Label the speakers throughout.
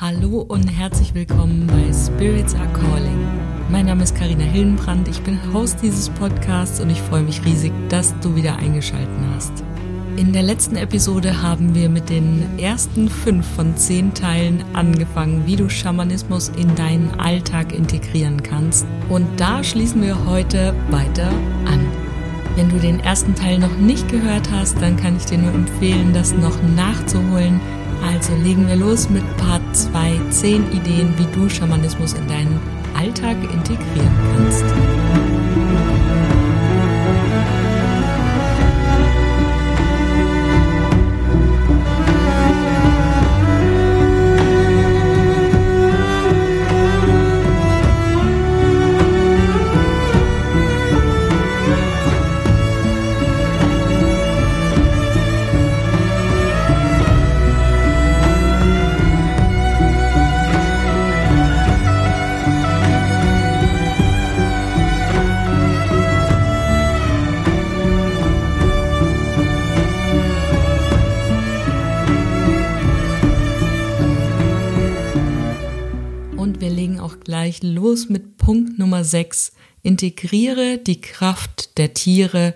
Speaker 1: Hallo und herzlich willkommen bei Spirits Are Calling. Mein Name ist Karina Hillenbrand, ich bin Host dieses Podcasts und ich freue mich riesig, dass du wieder eingeschaltet hast. In der letzten Episode haben wir mit den ersten fünf von zehn Teilen angefangen, wie du Schamanismus in deinen Alltag integrieren kannst. Und da schließen wir heute weiter an. Wenn du den ersten Teil noch nicht gehört hast, dann kann ich dir nur empfehlen, das noch nachzuholen also legen wir los mit Part 2, 10 Ideen, wie du Schamanismus in deinen Alltag integrieren kannst. Mit Punkt Nummer 6. Integriere die Kraft der Tiere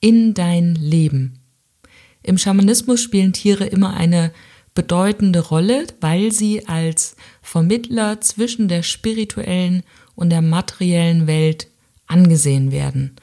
Speaker 1: in dein Leben. Im Schamanismus spielen Tiere immer eine bedeutende Rolle, weil sie als Vermittler zwischen der spirituellen und der materiellen Welt angesehen werden.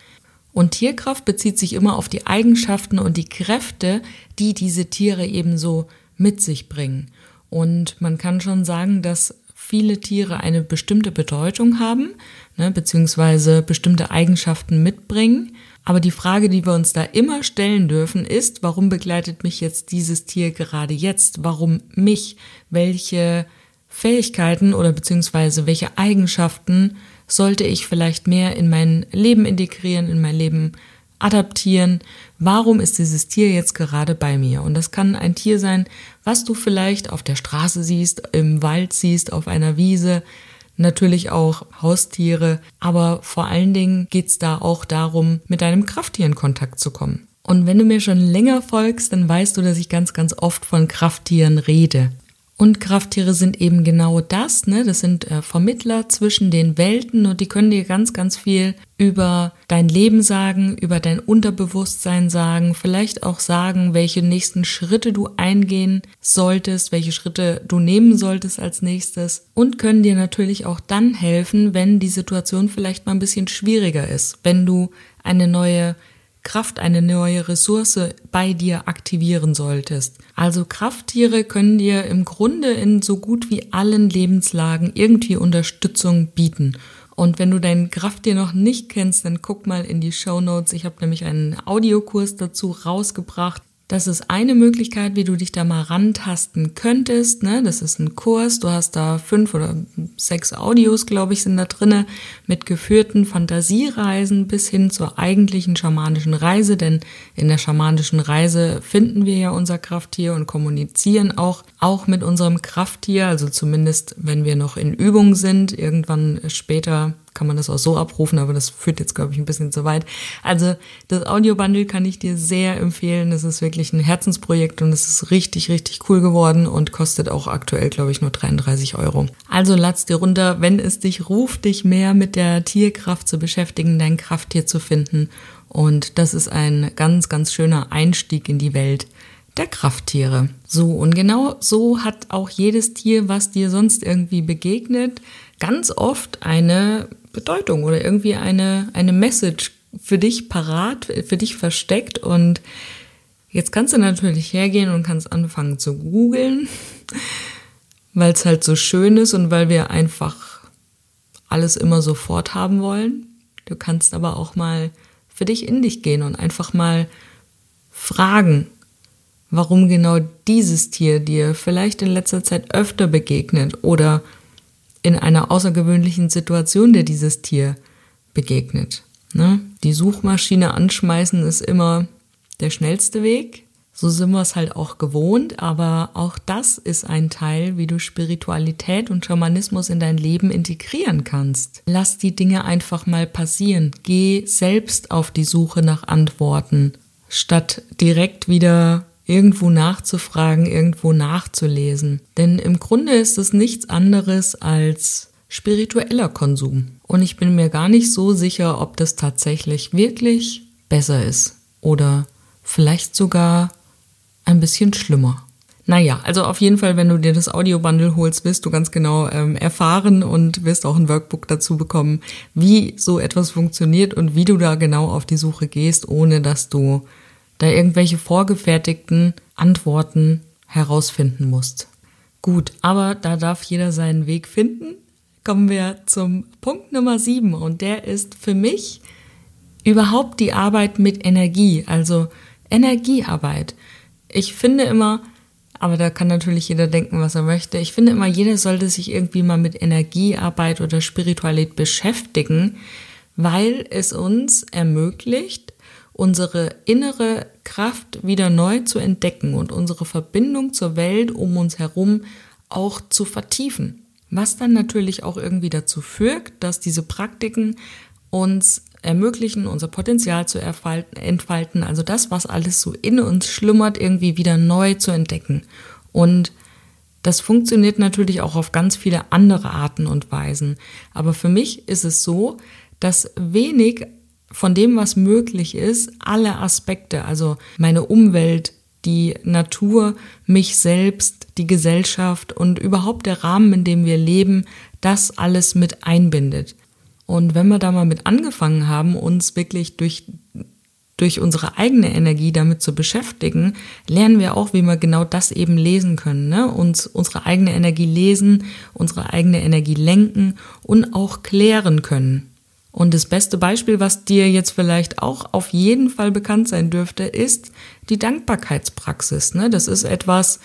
Speaker 1: Und Tierkraft bezieht sich immer auf die Eigenschaften und die Kräfte, die diese Tiere ebenso mit sich bringen. Und man kann schon sagen, dass viele Tiere eine bestimmte Bedeutung haben, ne, beziehungsweise bestimmte Eigenschaften mitbringen. Aber die Frage, die wir uns da immer stellen dürfen, ist, warum begleitet mich jetzt dieses Tier gerade jetzt? Warum mich? Welche Fähigkeiten oder beziehungsweise welche Eigenschaften sollte ich vielleicht mehr in mein Leben integrieren, in mein Leben adaptieren, warum ist dieses Tier jetzt gerade bei mir? Und das kann ein Tier sein, was du vielleicht auf der Straße siehst, im Wald siehst, auf einer Wiese, natürlich auch Haustiere, aber vor allen Dingen geht's da auch darum, mit deinem Krafttier in Kontakt zu kommen. Und wenn du mir schon länger folgst, dann weißt du, dass ich ganz, ganz oft von Krafttieren rede. Und Krafttiere sind eben genau das, ne? Das sind äh, Vermittler zwischen den Welten und die können dir ganz, ganz viel über dein Leben sagen, über dein Unterbewusstsein sagen, vielleicht auch sagen, welche nächsten Schritte du eingehen solltest, welche Schritte du nehmen solltest als nächstes und können dir natürlich auch dann helfen, wenn die Situation vielleicht mal ein bisschen schwieriger ist, wenn du eine neue Kraft, eine neue Ressource bei dir aktivieren solltest. Also Krafttiere können dir im Grunde in so gut wie allen Lebenslagen irgendwie Unterstützung bieten. Und wenn du dein Krafttier noch nicht kennst, dann guck mal in die Show Notes. Ich habe nämlich einen Audiokurs dazu rausgebracht. Das ist eine Möglichkeit, wie du dich da mal rantasten könntest. Ne? Das ist ein Kurs. Du hast da fünf oder sechs Audios, glaube ich, sind da drinne mit geführten Fantasiereisen bis hin zur eigentlichen schamanischen Reise. Denn in der schamanischen Reise finden wir ja unser Krafttier und kommunizieren auch, auch mit unserem Krafttier. Also zumindest, wenn wir noch in Übung sind. Irgendwann später kann man das auch so abrufen, aber das führt jetzt, glaube ich, ein bisschen zu weit. Also das Audiobundle kann ich dir sehr empfehlen. Es ist wirklich ein Herzensprojekt und es ist richtig, richtig cool geworden und kostet auch aktuell, glaube ich, nur 33 Euro. Also lad's dir runter, wenn es dich ruft, dich mehr mit der Tierkraft zu beschäftigen, dein Krafttier zu finden. Und das ist ein ganz, ganz schöner Einstieg in die Welt der Krafttiere. So, und genau so hat auch jedes Tier, was dir sonst irgendwie begegnet, ganz oft eine Bedeutung oder irgendwie eine, eine Message für dich parat, für dich versteckt und jetzt kannst du natürlich hergehen und kannst anfangen zu googeln, weil es halt so schön ist und weil wir einfach alles immer sofort haben wollen. Du kannst aber auch mal für dich in dich gehen und einfach mal fragen, warum genau dieses Tier dir vielleicht in letzter Zeit öfter begegnet oder in einer außergewöhnlichen Situation dir dieses Tier begegnet. Ne? Die Suchmaschine anschmeißen ist immer der schnellste Weg. So sind wir es halt auch gewohnt, aber auch das ist ein Teil, wie du Spiritualität und Schamanismus in dein Leben integrieren kannst. Lass die Dinge einfach mal passieren. Geh selbst auf die Suche nach Antworten, statt direkt wieder irgendwo nachzufragen, irgendwo nachzulesen. Denn im Grunde ist es nichts anderes als spiritueller Konsum. Und ich bin mir gar nicht so sicher, ob das tatsächlich wirklich besser ist oder vielleicht sogar ein bisschen schlimmer. Naja, also auf jeden Fall, wenn du dir das Audiobundle holst, wirst du ganz genau ähm, erfahren und wirst auch ein Workbook dazu bekommen, wie so etwas funktioniert und wie du da genau auf die Suche gehst, ohne dass du da irgendwelche vorgefertigten Antworten herausfinden musst. Gut, aber da darf jeder seinen Weg finden. Kommen wir zum Punkt Nummer sieben und der ist für mich überhaupt die Arbeit mit Energie, also Energiearbeit. Ich finde immer, aber da kann natürlich jeder denken, was er möchte. Ich finde immer, jeder sollte sich irgendwie mal mit Energiearbeit oder Spiritualität beschäftigen, weil es uns ermöglicht, unsere innere Kraft wieder neu zu entdecken und unsere Verbindung zur Welt um uns herum auch zu vertiefen. Was dann natürlich auch irgendwie dazu führt, dass diese Praktiken uns ermöglichen, unser Potenzial zu entfalten, also das, was alles so in uns schlummert, irgendwie wieder neu zu entdecken. Und das funktioniert natürlich auch auf ganz viele andere Arten und Weisen. Aber für mich ist es so, dass wenig von dem, was möglich ist, alle Aspekte, also meine Umwelt, die Natur, mich selbst, die Gesellschaft und überhaupt der Rahmen, in dem wir leben, das alles mit einbindet. Und wenn wir da mal mit angefangen haben, uns wirklich durch, durch unsere eigene Energie damit zu beschäftigen, lernen wir auch, wie wir genau das eben lesen können. Ne? Uns unsere eigene Energie lesen, unsere eigene Energie lenken und auch klären können. Und das beste Beispiel, was dir jetzt vielleicht auch auf jeden Fall bekannt sein dürfte, ist die Dankbarkeitspraxis. Ne? Das ist etwas,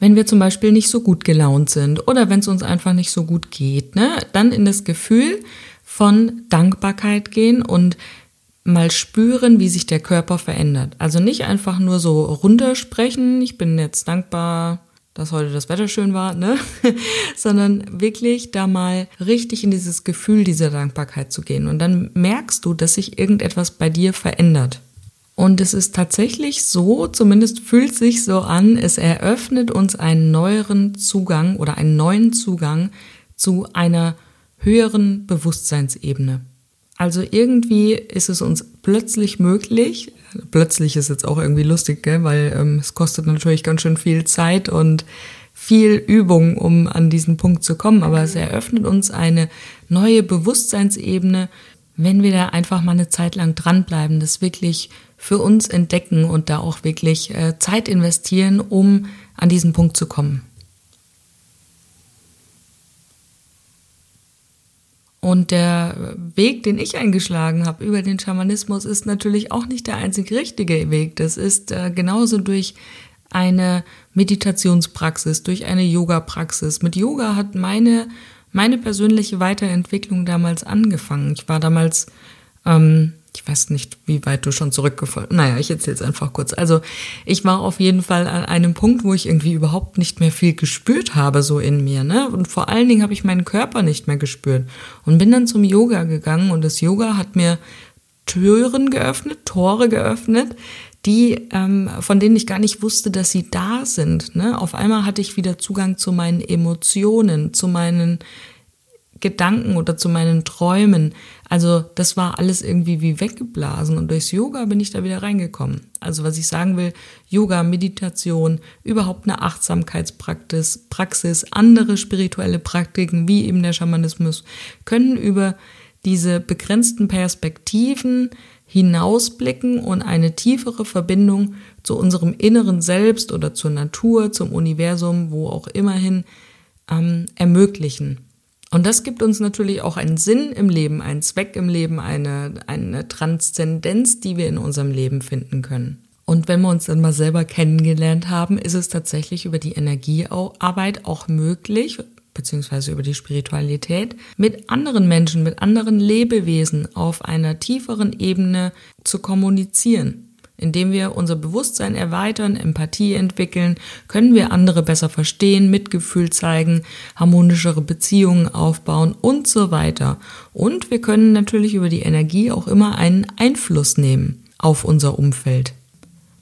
Speaker 1: wenn wir zum Beispiel nicht so gut gelaunt sind oder wenn es uns einfach nicht so gut geht, ne, dann in das Gefühl von Dankbarkeit gehen und mal spüren, wie sich der Körper verändert. Also nicht einfach nur so runtersprechen, ich bin jetzt dankbar, dass heute das Wetter schön war, ne? sondern wirklich da mal richtig in dieses Gefühl dieser Dankbarkeit zu gehen. Und dann merkst du, dass sich irgendetwas bei dir verändert. Und es ist tatsächlich so, zumindest fühlt sich so an, es eröffnet uns einen neueren Zugang oder einen neuen Zugang zu einer höheren Bewusstseinsebene. Also irgendwie ist es uns plötzlich möglich, plötzlich ist jetzt auch irgendwie lustig, gell? weil ähm, es kostet natürlich ganz schön viel Zeit und viel Übung, um an diesen Punkt zu kommen, aber es eröffnet uns eine neue Bewusstseinsebene, wenn wir da einfach mal eine Zeit lang dranbleiben, das wirklich für uns entdecken und da auch wirklich äh, Zeit investieren, um an diesen Punkt zu kommen. Und der Weg, den ich eingeschlagen habe über den Schamanismus, ist natürlich auch nicht der einzig richtige Weg. Das ist äh, genauso durch eine Meditationspraxis, durch eine Yoga-Praxis. Mit Yoga hat meine, meine persönliche Weiterentwicklung damals angefangen. Ich war damals ähm, ich weiß nicht, wie weit du schon zurückgefolgt. Naja, ich erzähle es einfach kurz. Also ich war auf jeden Fall an einem Punkt, wo ich irgendwie überhaupt nicht mehr viel gespürt habe, so in mir. Ne? Und vor allen Dingen habe ich meinen Körper nicht mehr gespürt. Und bin dann zum Yoga gegangen und das Yoga hat mir Türen geöffnet, Tore geöffnet, die, ähm, von denen ich gar nicht wusste, dass sie da sind. Ne? Auf einmal hatte ich wieder Zugang zu meinen Emotionen, zu meinen Gedanken oder zu meinen Träumen. Also das war alles irgendwie wie weggeblasen und durchs Yoga bin ich da wieder reingekommen. Also was ich sagen will, Yoga, Meditation, überhaupt eine Achtsamkeitspraxis, Praxis, andere spirituelle Praktiken wie eben der Schamanismus können über diese begrenzten Perspektiven hinausblicken und eine tiefere Verbindung zu unserem inneren Selbst oder zur Natur, zum Universum, wo auch immerhin ähm, ermöglichen. Und das gibt uns natürlich auch einen Sinn im Leben, einen Zweck im Leben, eine, eine Transzendenz, die wir in unserem Leben finden können. Und wenn wir uns dann mal selber kennengelernt haben, ist es tatsächlich über die Energiearbeit auch möglich, beziehungsweise über die Spiritualität, mit anderen Menschen, mit anderen Lebewesen auf einer tieferen Ebene zu kommunizieren. Indem wir unser Bewusstsein erweitern, Empathie entwickeln, können wir andere besser verstehen, Mitgefühl zeigen, harmonischere Beziehungen aufbauen und so weiter. Und wir können natürlich über die Energie auch immer einen Einfluss nehmen auf unser Umfeld.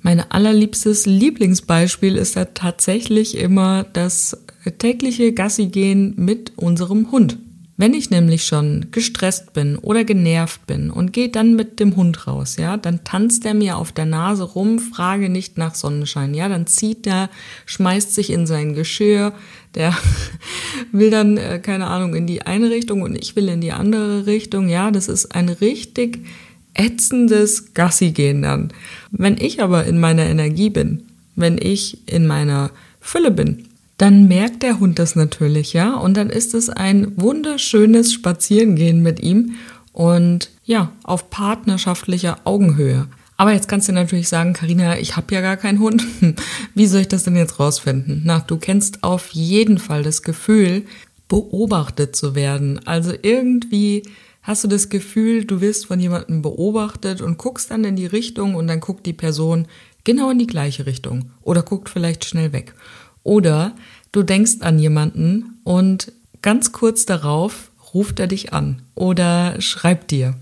Speaker 1: Mein allerliebstes Lieblingsbeispiel ist da tatsächlich immer das tägliche Gassi gehen mit unserem Hund. Wenn ich nämlich schon gestresst bin oder genervt bin und gehe dann mit dem Hund raus, ja, dann tanzt er mir auf der Nase rum, frage nicht nach Sonnenschein, ja, dann zieht er, schmeißt sich in sein Geschirr, der will dann, äh, keine Ahnung, in die eine Richtung und ich will in die andere Richtung, ja, das ist ein richtig ätzendes Gassi gehen dann. Wenn ich aber in meiner Energie bin, wenn ich in meiner Fülle bin, dann merkt der Hund das natürlich, ja, und dann ist es ein wunderschönes Spazierengehen mit ihm und ja, auf partnerschaftlicher Augenhöe. Aber jetzt kannst du natürlich sagen, Karina, ich habe ja gar keinen Hund. Wie soll ich das denn jetzt rausfinden? Na, du kennst auf jeden Fall das Gefühl, beobachtet zu werden. Also irgendwie hast du das Gefühl, du wirst von jemandem beobachtet und guckst dann in die Richtung und dann guckt die Person genau in die gleiche Richtung oder guckt vielleicht schnell weg. Oder du denkst an jemanden und ganz kurz darauf ruft er dich an oder schreibt dir.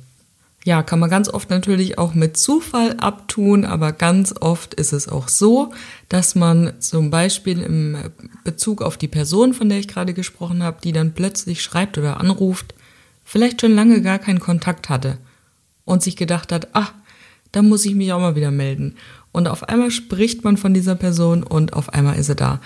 Speaker 1: Ja, kann man ganz oft natürlich auch mit Zufall abtun, aber ganz oft ist es auch so, dass man zum Beispiel im Bezug auf die Person, von der ich gerade gesprochen habe, die dann plötzlich schreibt oder anruft, vielleicht schon lange gar keinen Kontakt hatte und sich gedacht hat, ach, da muss ich mich auch mal wieder melden. Und auf einmal spricht man von dieser Person und auf einmal ist er da.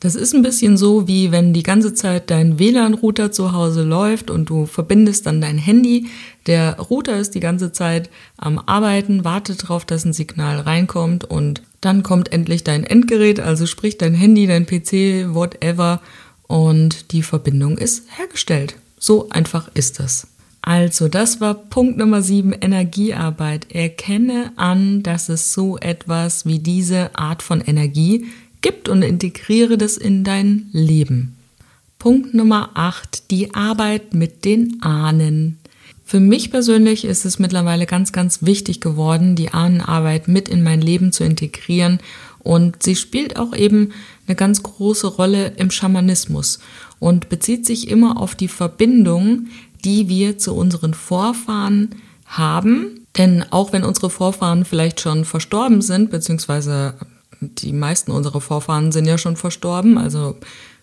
Speaker 1: Das ist ein bisschen so, wie wenn die ganze Zeit dein WLAN-Router zu Hause läuft und du verbindest dann dein Handy. Der Router ist die ganze Zeit am Arbeiten, wartet darauf, dass ein Signal reinkommt und dann kommt endlich dein Endgerät, also sprich dein Handy, dein PC, whatever und die Verbindung ist hergestellt. So einfach ist das. Also, das war Punkt Nummer 7, Energiearbeit. Erkenne an, dass es so etwas wie diese Art von Energie gibt und integriere das in dein Leben. Punkt Nummer 8, die Arbeit mit den Ahnen. Für mich persönlich ist es mittlerweile ganz, ganz wichtig geworden, die Ahnenarbeit mit in mein Leben zu integrieren und sie spielt auch eben eine ganz große Rolle im Schamanismus und bezieht sich immer auf die Verbindung, die wir zu unseren Vorfahren haben. Denn auch wenn unsere Vorfahren vielleicht schon verstorben sind, beziehungsweise die meisten unserer Vorfahren sind ja schon verstorben, also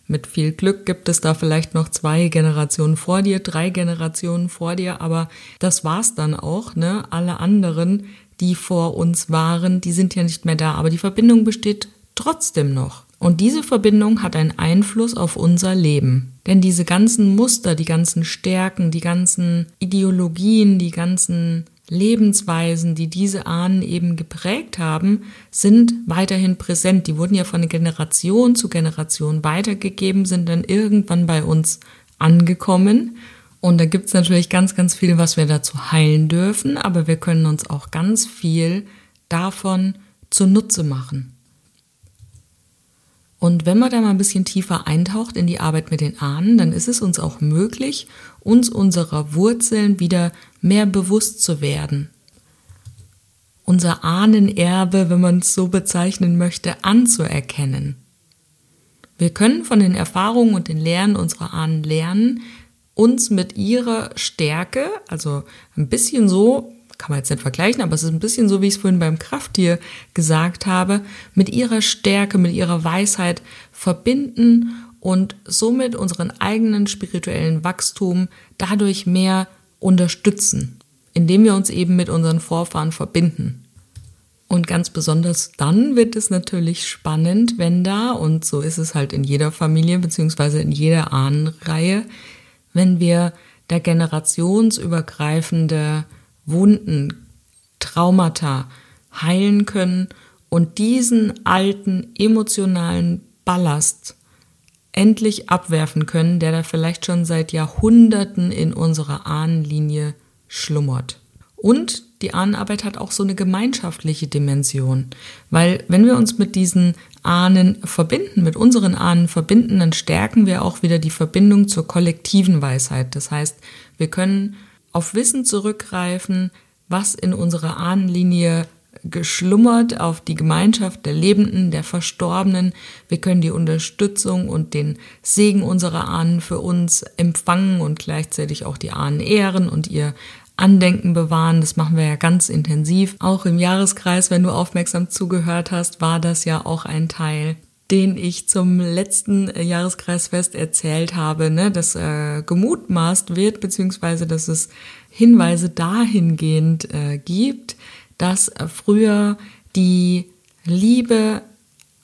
Speaker 1: mit viel Glück gibt es da vielleicht noch zwei Generationen vor dir, drei Generationen vor dir, aber das war's dann auch, ne? Alle anderen, die vor uns waren, die sind ja nicht mehr da, aber die Verbindung besteht trotzdem noch. Und diese Verbindung hat einen Einfluss auf unser Leben. Denn diese ganzen Muster, die ganzen Stärken, die ganzen Ideologien, die ganzen Lebensweisen, die diese Ahnen eben geprägt haben, sind weiterhin präsent. Die wurden ja von Generation zu Generation weitergegeben, sind dann irgendwann bei uns angekommen. Und da gibt's natürlich ganz, ganz viel, was wir dazu heilen dürfen, aber wir können uns auch ganz viel davon zunutze machen. Und wenn man da mal ein bisschen tiefer eintaucht in die Arbeit mit den Ahnen, dann ist es uns auch möglich, uns unserer Wurzeln wieder mehr bewusst zu werden. Unser Ahnenerbe, wenn man es so bezeichnen möchte, anzuerkennen. Wir können von den Erfahrungen und den Lehren unserer Ahnen lernen, uns mit ihrer Stärke, also ein bisschen so kann man jetzt nicht vergleichen, aber es ist ein bisschen so, wie ich es vorhin beim Krafttier gesagt habe, mit ihrer Stärke, mit ihrer Weisheit verbinden und somit unseren eigenen spirituellen Wachstum dadurch mehr unterstützen, indem wir uns eben mit unseren Vorfahren verbinden. Und ganz besonders dann wird es natürlich spannend, wenn da, und so ist es halt in jeder Familie beziehungsweise in jeder Ahnenreihe, wenn wir der generationsübergreifende Wunden, Traumata heilen können und diesen alten emotionalen Ballast endlich abwerfen können, der da vielleicht schon seit Jahrhunderten in unserer Ahnenlinie schlummert. Und die Ahnenarbeit hat auch so eine gemeinschaftliche Dimension, weil wenn wir uns mit diesen Ahnen verbinden, mit unseren Ahnen verbinden, dann stärken wir auch wieder die Verbindung zur kollektiven Weisheit. Das heißt, wir können auf Wissen zurückgreifen, was in unserer Ahnenlinie geschlummert, auf die Gemeinschaft der Lebenden, der Verstorbenen. Wir können die Unterstützung und den Segen unserer Ahnen für uns empfangen und gleichzeitig auch die Ahnen ehren und ihr Andenken bewahren. Das machen wir ja ganz intensiv. Auch im Jahreskreis, wenn du aufmerksam zugehört hast, war das ja auch ein Teil den ich zum letzten Jahreskreisfest erzählt habe, ne, dass äh, gemutmaßt wird, beziehungsweise dass es Hinweise dahingehend äh, gibt, dass äh, früher die Liebe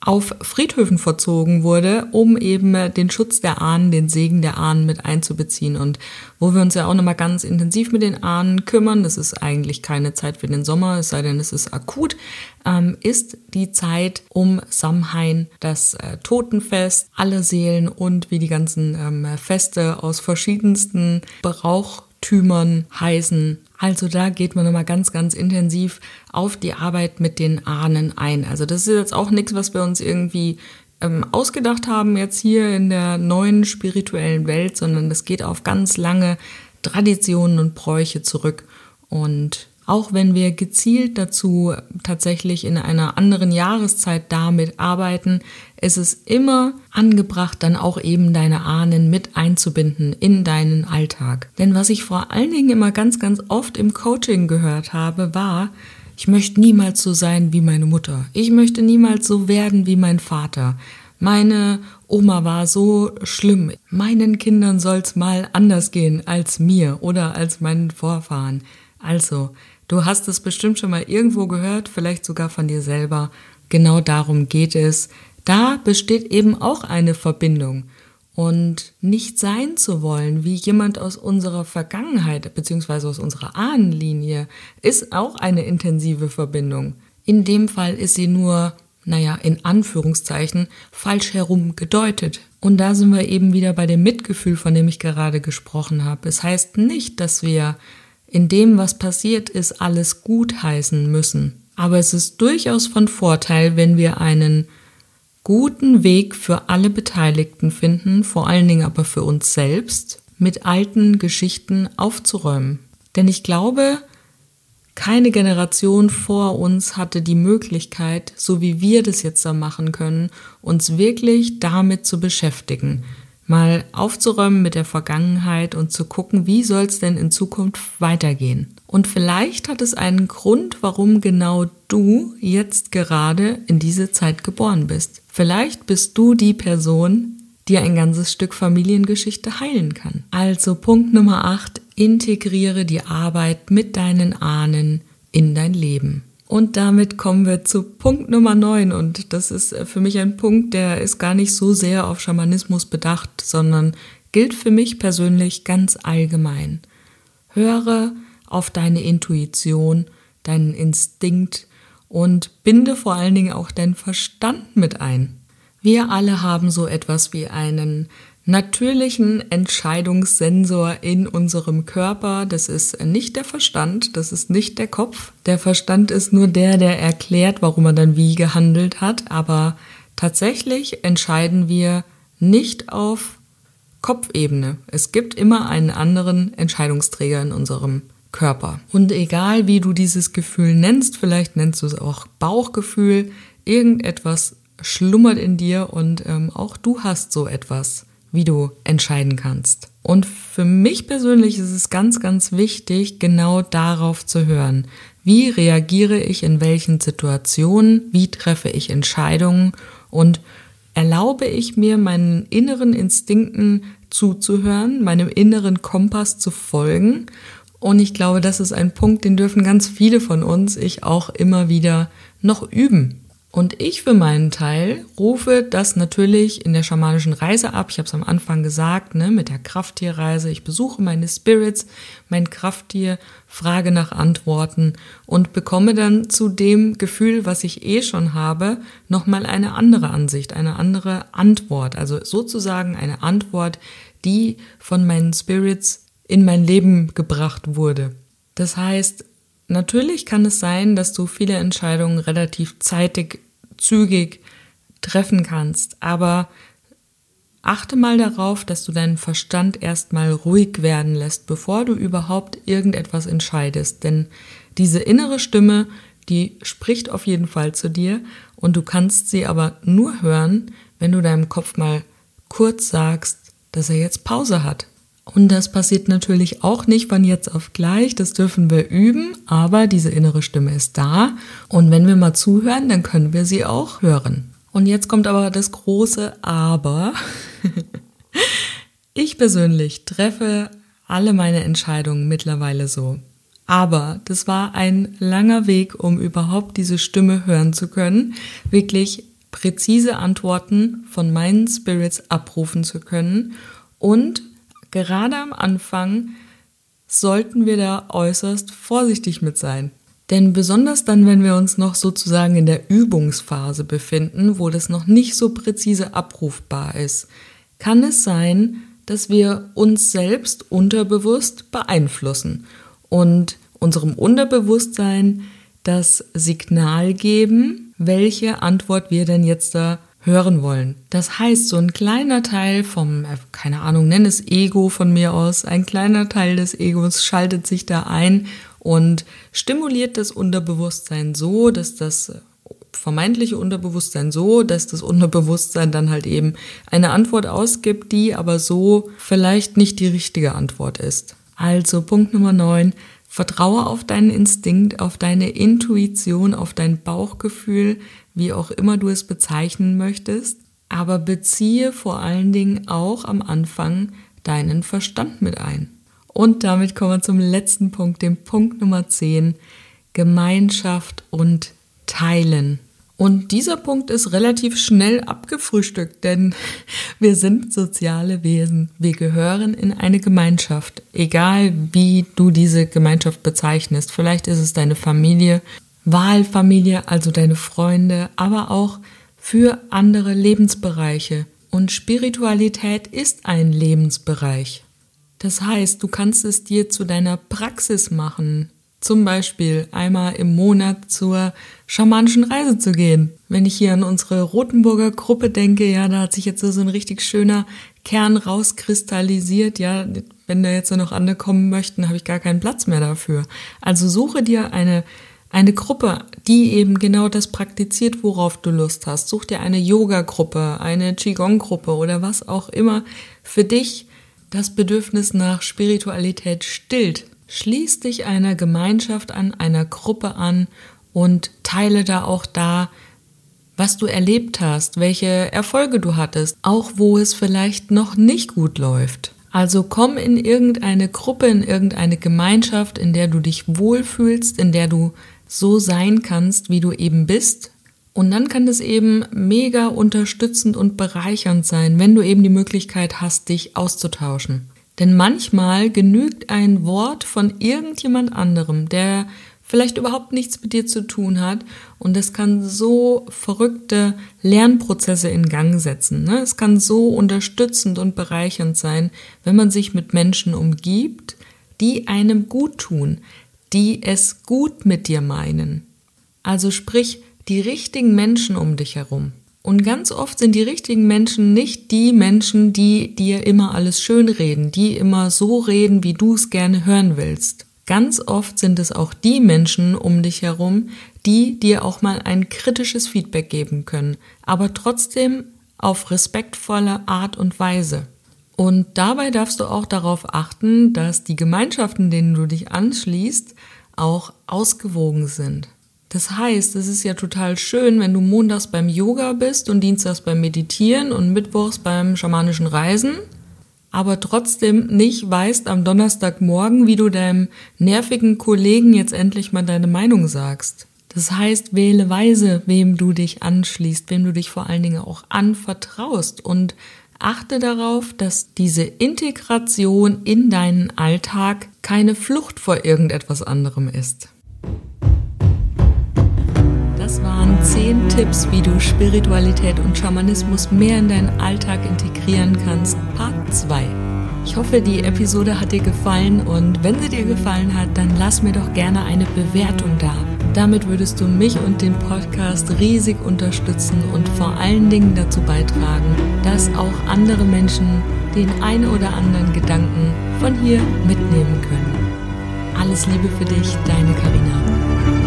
Speaker 1: auf Friedhöfen verzogen wurde, um eben den Schutz der Ahnen, den Segen der Ahnen mit einzubeziehen. Und wo wir uns ja auch nochmal ganz intensiv mit den Ahnen kümmern, das ist eigentlich keine Zeit für den Sommer, es sei denn, es ist akut, ähm, ist die Zeit um Samhain, das äh, Totenfest, alle Seelen und wie die ganzen ähm, Feste aus verschiedensten Brauchtümern heißen also da geht man nochmal ganz, ganz intensiv auf die Arbeit mit den Ahnen ein. Also das ist jetzt auch nichts, was wir uns irgendwie ähm, ausgedacht haben jetzt hier in der neuen spirituellen Welt, sondern das geht auf ganz lange Traditionen und Bräuche zurück. Und auch wenn wir gezielt dazu tatsächlich in einer anderen Jahreszeit damit arbeiten, ist es immer angebracht, dann auch eben deine Ahnen mit einzubinden in deinen Alltag. Denn was ich vor allen Dingen immer ganz, ganz oft im Coaching gehört habe, war, ich möchte niemals so sein wie meine Mutter. Ich möchte niemals so werden wie mein Vater. Meine Oma war so schlimm. Meinen Kindern soll's mal anders gehen als mir oder als meinen Vorfahren. Also, Du hast es bestimmt schon mal irgendwo gehört, vielleicht sogar von dir selber. Genau darum geht es. Da besteht eben auch eine Verbindung. Und nicht sein zu wollen wie jemand aus unserer Vergangenheit bzw. aus unserer Ahnenlinie ist auch eine intensive Verbindung. In dem Fall ist sie nur, naja, in Anführungszeichen falsch herum gedeutet. Und da sind wir eben wieder bei dem Mitgefühl, von dem ich gerade gesprochen habe. Es heißt nicht, dass wir in dem, was passiert ist, alles gut heißen müssen. Aber es ist durchaus von Vorteil, wenn wir einen guten Weg für alle Beteiligten finden, vor allen Dingen aber für uns selbst, mit alten Geschichten aufzuräumen. Denn ich glaube, keine Generation vor uns hatte die Möglichkeit, so wie wir das jetzt da machen können, uns wirklich damit zu beschäftigen mal aufzuräumen mit der Vergangenheit und zu gucken, wie soll es denn in Zukunft weitergehen. Und vielleicht hat es einen Grund, warum genau du jetzt gerade in diese Zeit geboren bist. Vielleicht bist du die Person, die ein ganzes Stück Familiengeschichte heilen kann. Also Punkt Nummer 8, integriere die Arbeit mit deinen Ahnen in dein Leben. Und damit kommen wir zu Punkt Nummer 9. Und das ist äh, für mich ein Punkt, der ist gar nicht so sehr auf Schamanismus bedacht, sondern gilt für mich persönlich ganz allgemein. Höre auf deine Intuition, deinen Instinkt und binde vor allen Dingen auch deinen Verstand mit ein. Wir alle haben so etwas wie einen natürlichen Entscheidungssensor in unserem Körper. Das ist nicht der Verstand, das ist nicht der Kopf. Der Verstand ist nur der, der erklärt, warum er dann wie gehandelt hat. Aber tatsächlich entscheiden wir nicht auf Kopfebene. Es gibt immer einen anderen Entscheidungsträger in unserem Körper. Und egal wie du dieses Gefühl nennst, vielleicht nennst du es auch Bauchgefühl, irgendetwas schlummert in dir und ähm, auch du hast so etwas wie du entscheiden kannst. Und für mich persönlich ist es ganz, ganz wichtig, genau darauf zu hören. Wie reagiere ich in welchen Situationen? Wie treffe ich Entscheidungen? Und erlaube ich mir, meinen inneren Instinkten zuzuhören, meinem inneren Kompass zu folgen? Und ich glaube, das ist ein Punkt, den dürfen ganz viele von uns, ich auch immer wieder noch üben. Und ich für meinen Teil rufe das natürlich in der schamanischen Reise ab. Ich habe es am Anfang gesagt, ne, mit der Krafttierreise. Ich besuche meine Spirits, mein Krafttier, frage nach Antworten und bekomme dann zu dem Gefühl, was ich eh schon habe, nochmal eine andere Ansicht, eine andere Antwort. Also sozusagen eine Antwort, die von meinen Spirits in mein Leben gebracht wurde. Das heißt, Natürlich kann es sein, dass du viele Entscheidungen relativ zeitig zügig treffen kannst. Aber achte mal darauf, dass du deinen Verstand erstmal ruhig werden lässt, bevor du überhaupt irgendetwas entscheidest. Denn diese innere Stimme, die spricht auf jeden Fall zu dir und du kannst sie aber nur hören, wenn du deinem Kopf mal kurz sagst, dass er jetzt Pause hat. Und das passiert natürlich auch nicht von jetzt auf gleich, das dürfen wir üben, aber diese innere Stimme ist da und wenn wir mal zuhören, dann können wir sie auch hören. Und jetzt kommt aber das große Aber. ich persönlich treffe alle meine Entscheidungen mittlerweile so. Aber das war ein langer Weg, um überhaupt diese Stimme hören zu können, wirklich präzise Antworten von meinen Spirits abrufen zu können und gerade am Anfang sollten wir da äußerst vorsichtig mit sein. Denn besonders dann, wenn wir uns noch sozusagen in der Übungsphase befinden, wo das noch nicht so präzise abrufbar ist, kann es sein, dass wir uns selbst unterbewusst beeinflussen und unserem Unterbewusstsein das Signal geben, welche Antwort wir denn jetzt da hören wollen. Das heißt, so ein kleiner Teil vom, äh, keine Ahnung, nenn es Ego von mir aus, ein kleiner Teil des Egos schaltet sich da ein und stimuliert das Unterbewusstsein so, dass das äh, vermeintliche Unterbewusstsein so, dass das Unterbewusstsein dann halt eben eine Antwort ausgibt, die aber so vielleicht nicht die richtige Antwort ist. Also Punkt Nummer 9, vertraue auf deinen Instinkt, auf deine Intuition, auf dein Bauchgefühl, wie auch immer du es bezeichnen möchtest, aber beziehe vor allen Dingen auch am Anfang deinen Verstand mit ein. Und damit kommen wir zum letzten Punkt, dem Punkt Nummer 10, Gemeinschaft und Teilen. Und dieser Punkt ist relativ schnell abgefrühstückt, denn wir sind soziale Wesen. Wir gehören in eine Gemeinschaft, egal wie du diese Gemeinschaft bezeichnest. Vielleicht ist es deine Familie, Wahlfamilie, also deine Freunde, aber auch für andere Lebensbereiche. Und Spiritualität ist ein Lebensbereich. Das heißt, du kannst es dir zu deiner Praxis machen, zum Beispiel einmal im Monat zur schamanischen Reise zu gehen. Wenn ich hier an unsere Rotenburger Gruppe denke, ja, da hat sich jetzt so ein richtig schöner Kern rauskristallisiert, ja, wenn da jetzt noch andere kommen möchten, habe ich gar keinen Platz mehr dafür. Also suche dir eine eine Gruppe, die eben genau das praktiziert, worauf du Lust hast. Such dir eine Yoga-Gruppe, eine Qigong-Gruppe oder was auch immer für dich das Bedürfnis nach Spiritualität stillt. Schließ dich einer Gemeinschaft an, einer Gruppe an und teile da auch da, was du erlebt hast, welche Erfolge du hattest, auch wo es vielleicht noch nicht gut läuft. Also komm in irgendeine Gruppe, in irgendeine Gemeinschaft, in der du dich wohlfühlst, in der du so sein kannst, wie du eben bist. Und dann kann es eben mega unterstützend und bereichernd sein, wenn du eben die Möglichkeit hast, dich auszutauschen. Denn manchmal genügt ein Wort von irgendjemand anderem, der vielleicht überhaupt nichts mit dir zu tun hat. Und es kann so verrückte Lernprozesse in Gang setzen. Ne? Es kann so unterstützend und bereichernd sein, wenn man sich mit Menschen umgibt, die einem gut tun, die es gut mit dir meinen. Also sprich, die richtigen Menschen um dich herum. Und ganz oft sind die richtigen Menschen nicht die Menschen, die dir immer alles schön reden, die immer so reden, wie du es gerne hören willst. Ganz oft sind es auch die Menschen um dich herum, die dir auch mal ein kritisches Feedback geben können, aber trotzdem auf respektvolle Art und Weise. Und dabei darfst du auch darauf achten, dass die Gemeinschaften, denen du dich anschließt, auch ausgewogen sind. Das heißt, es ist ja total schön, wenn du montags beim Yoga bist und dienstags beim Meditieren und mittwochs beim schamanischen Reisen, aber trotzdem nicht weißt am Donnerstagmorgen, wie du deinem nervigen Kollegen jetzt endlich mal deine Meinung sagst. Das heißt, wähle weise, wem du dich anschließt, wem du dich vor allen Dingen auch anvertraust und achte darauf, dass diese Integration in deinen Alltag keine Flucht vor irgendetwas anderem ist. Das waren zehn Tipps, wie du Spiritualität und Schamanismus mehr in deinen Alltag integrieren kannst. Part 2. Ich hoffe, die Episode hat dir gefallen und wenn sie dir gefallen hat, dann lass mir doch gerne eine Bewertung da. Damit würdest du mich und den Podcast riesig unterstützen und vor allen Dingen dazu beitragen, dass auch andere Menschen den ein oder anderen Gedanken von hier mitnehmen können. Alles Liebe für dich, deine Karina.